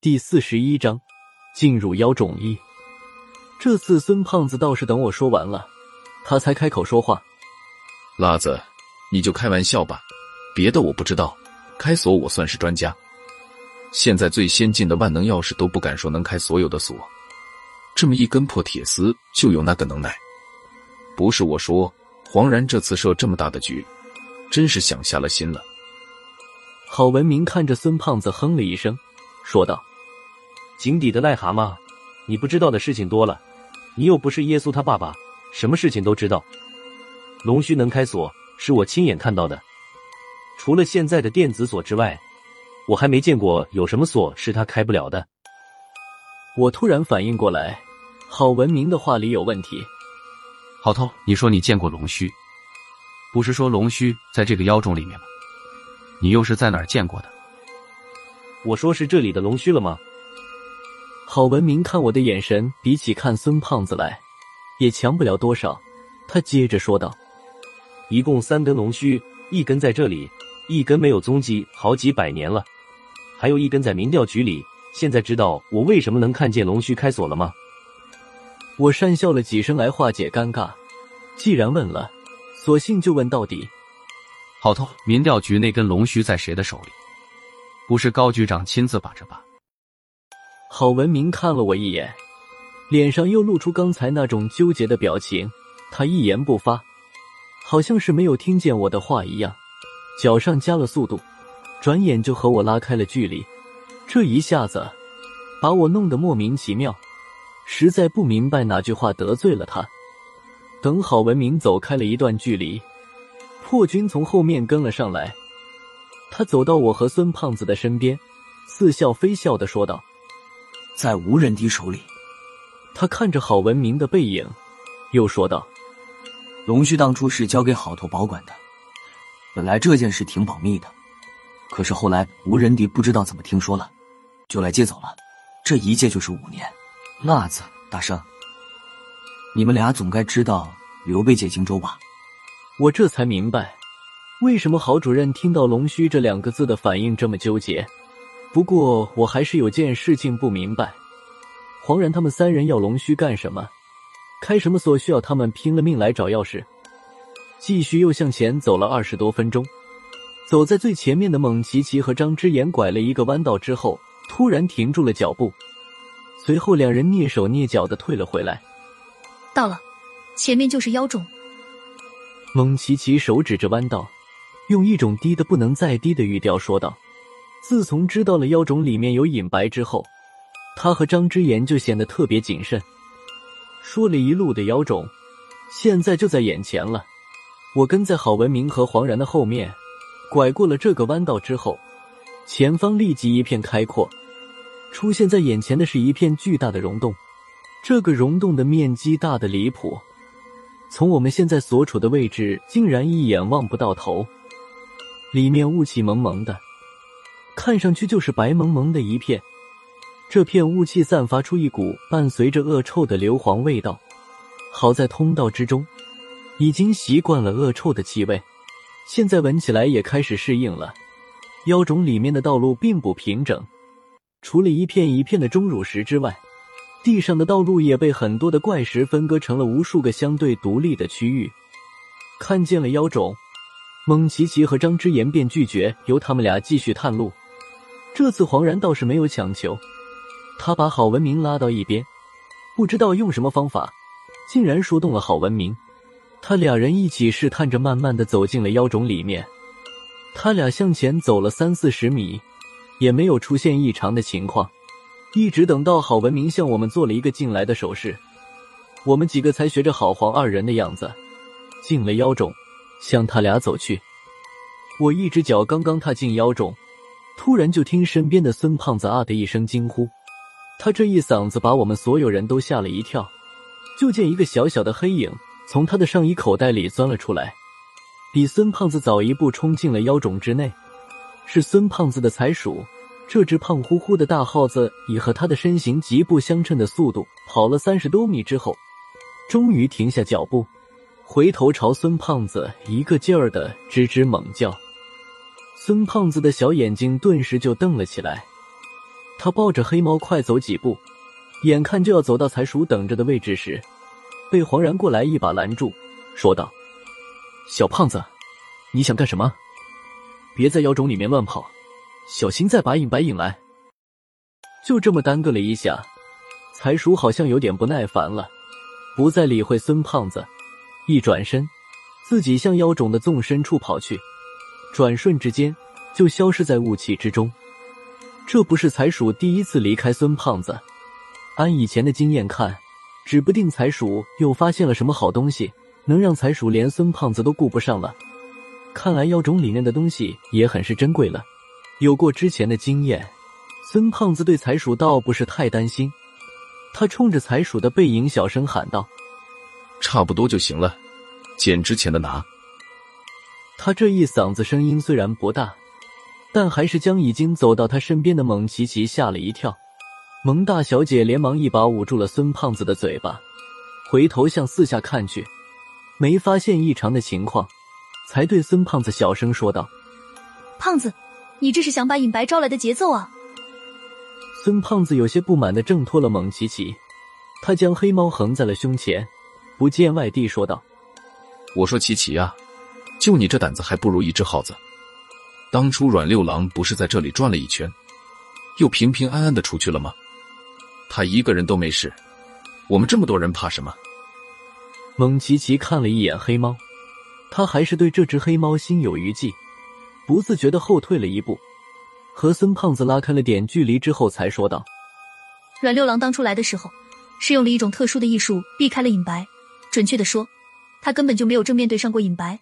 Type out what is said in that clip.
第四十一章，进入妖种一。这次孙胖子倒是等我说完了，他才开口说话：“辣子，你就开玩笑吧，别的我不知道，开锁我算是专家。现在最先进的万能钥匙都不敢说能开所有的锁，这么一根破铁丝就有那个能耐。不是我说，黄然这次设这么大的局，真是想下了心了。”郝文明看着孙胖子，哼了一声，说道。井底的癞蛤蟆，你不知道的事情多了。你又不是耶稣他爸爸，什么事情都知道。龙须能开锁，是我亲眼看到的。除了现在的电子锁之外，我还没见过有什么锁是他开不了的。我突然反应过来，郝文明的话里有问题。郝涛，你说你见过龙须，不是说龙须在这个妖种里面吗？你又是在哪儿见过的？我说是这里的龙须了吗？郝文明看我的眼神，比起看孙胖子来，也强不了多少。他接着说道：“一共三根龙须，一根在这里，一根没有踪迹，好几百年了；还有一根在民调局里。现在知道我为什么能看见龙须开锁了吗？”我讪笑了几声来化解尴尬。既然问了，索性就问到底。郝涛，民调局那根龙须在谁的手里？不是高局长亲自把着吧？郝文明看了我一眼，脸上又露出刚才那种纠结的表情。他一言不发，好像是没有听见我的话一样，脚上加了速度，转眼就和我拉开了距离。这一下子把我弄得莫名其妙，实在不明白哪句话得罪了他。等郝文明走开了一段距离，破军从后面跟了上来。他走到我和孙胖子的身边，似笑非笑的说道。在无人敌手里，他看着郝文明的背影，又说道：“龙须当初是交给郝头保管的，本来这件事挺保密的，可是后来无人敌不知道怎么听说了，就来接走了。这一借就是五年。辣子，大圣，你们俩总该知道刘备借荆州吧？”我这才明白，为什么郝主任听到“龙须”这两个字的反应这么纠结。不过我还是有件事情不明白，黄然他们三人要龙须干什么？开什么锁需要他们拼了命来找钥匙？继续又向前走了二十多分钟，走在最前面的蒙奇奇和张之言拐了一个弯道之后，突然停住了脚步，随后两人蹑手蹑脚的退了回来。到了，前面就是妖种。蒙奇奇手指着弯道，用一种低的不能再低的语调说道。自从知道了妖种里面有隐白之后，他和张之言就显得特别谨慎。说了一路的妖种，现在就在眼前了。我跟在郝文明和黄然的后面，拐过了这个弯道之后，前方立即一片开阔，出现在眼前的是一片巨大的溶洞。这个溶洞的面积大的离谱，从我们现在所处的位置，竟然一眼望不到头。里面雾气蒙蒙的。看上去就是白蒙蒙的一片，这片雾气散发出一股伴随着恶臭的硫磺味道。好在通道之中已经习惯了恶臭的气味，现在闻起来也开始适应了。妖种里面的道路并不平整，除了一片一片的钟乳石之外，地上的道路也被很多的怪石分割成了无数个相对独立的区域。看见了妖种，蒙奇奇和张之言便拒绝由他们俩继续探路。这次黄然倒是没有强求，他把郝文明拉到一边，不知道用什么方法，竟然说动了郝文明。他俩人一起试探着，慢慢的走进了妖种里面。他俩向前走了三四十米，也没有出现异常的情况。一直等到郝文明向我们做了一个进来的手势，我们几个才学着郝黄二人的样子进了妖种，向他俩走去。我一只脚刚刚踏进妖种。突然，就听身边的孙胖子啊的一声惊呼，他这一嗓子把我们所有人都吓了一跳。就见一个小小的黑影从他的上衣口袋里钻了出来，比孙胖子早一步冲进了妖种之内。是孙胖子的财鼠，这只胖乎乎的大耗子以和他的身形极不相称的速度跑了三十多米之后，终于停下脚步，回头朝孙胖子一个劲儿的吱吱猛叫。孙胖子的小眼睛顿时就瞪了起来，他抱着黑猫快走几步，眼看就要走到财鼠等着的位置时，被黄然过来一把拦住，说道：“小胖子，你想干什么？别在妖种里面乱跑，小心再把尹白引来。”就这么耽搁了一下，财鼠好像有点不耐烦了，不再理会孙胖子，一转身，自己向妖种的纵深处跑去，转瞬之间就消失在雾气之中。这不是财鼠第一次离开孙胖子，按以前的经验看，指不定财鼠又发现了什么好东西，能让财鼠连孙胖子都顾不上了。看来妖种里面的东西也很是珍贵了。有过之前的经验，孙胖子对财鼠倒不是太担心。他冲着财鼠的背影小声喊道：“差不多就行了，捡值钱的拿。”他这一嗓子声音虽然不大。但还是将已经走到他身边的蒙奇奇吓了一跳，蒙大小姐连忙一把捂住了孙胖子的嘴巴，回头向四下看去，没发现异常的情况，才对孙胖子小声说道：“胖子，你这是想把尹白招来的节奏啊？”孙胖子有些不满的挣脱了蒙奇奇，他将黑猫横在了胸前，不见外地说道：“我说琪琪啊，就你这胆子，还不如一只耗子。”当初阮六郎不是在这里转了一圈，又平平安安的出去了吗？他一个人都没事，我们这么多人怕什么？蒙奇奇看了一眼黑猫，他还是对这只黑猫心有余悸，不自觉的后退了一步，和孙胖子拉开了点距离之后，才说道：“阮六郎当初来的时候，是用了一种特殊的艺术避开了尹白。准确的说，他根本就没有正面对上过尹白。”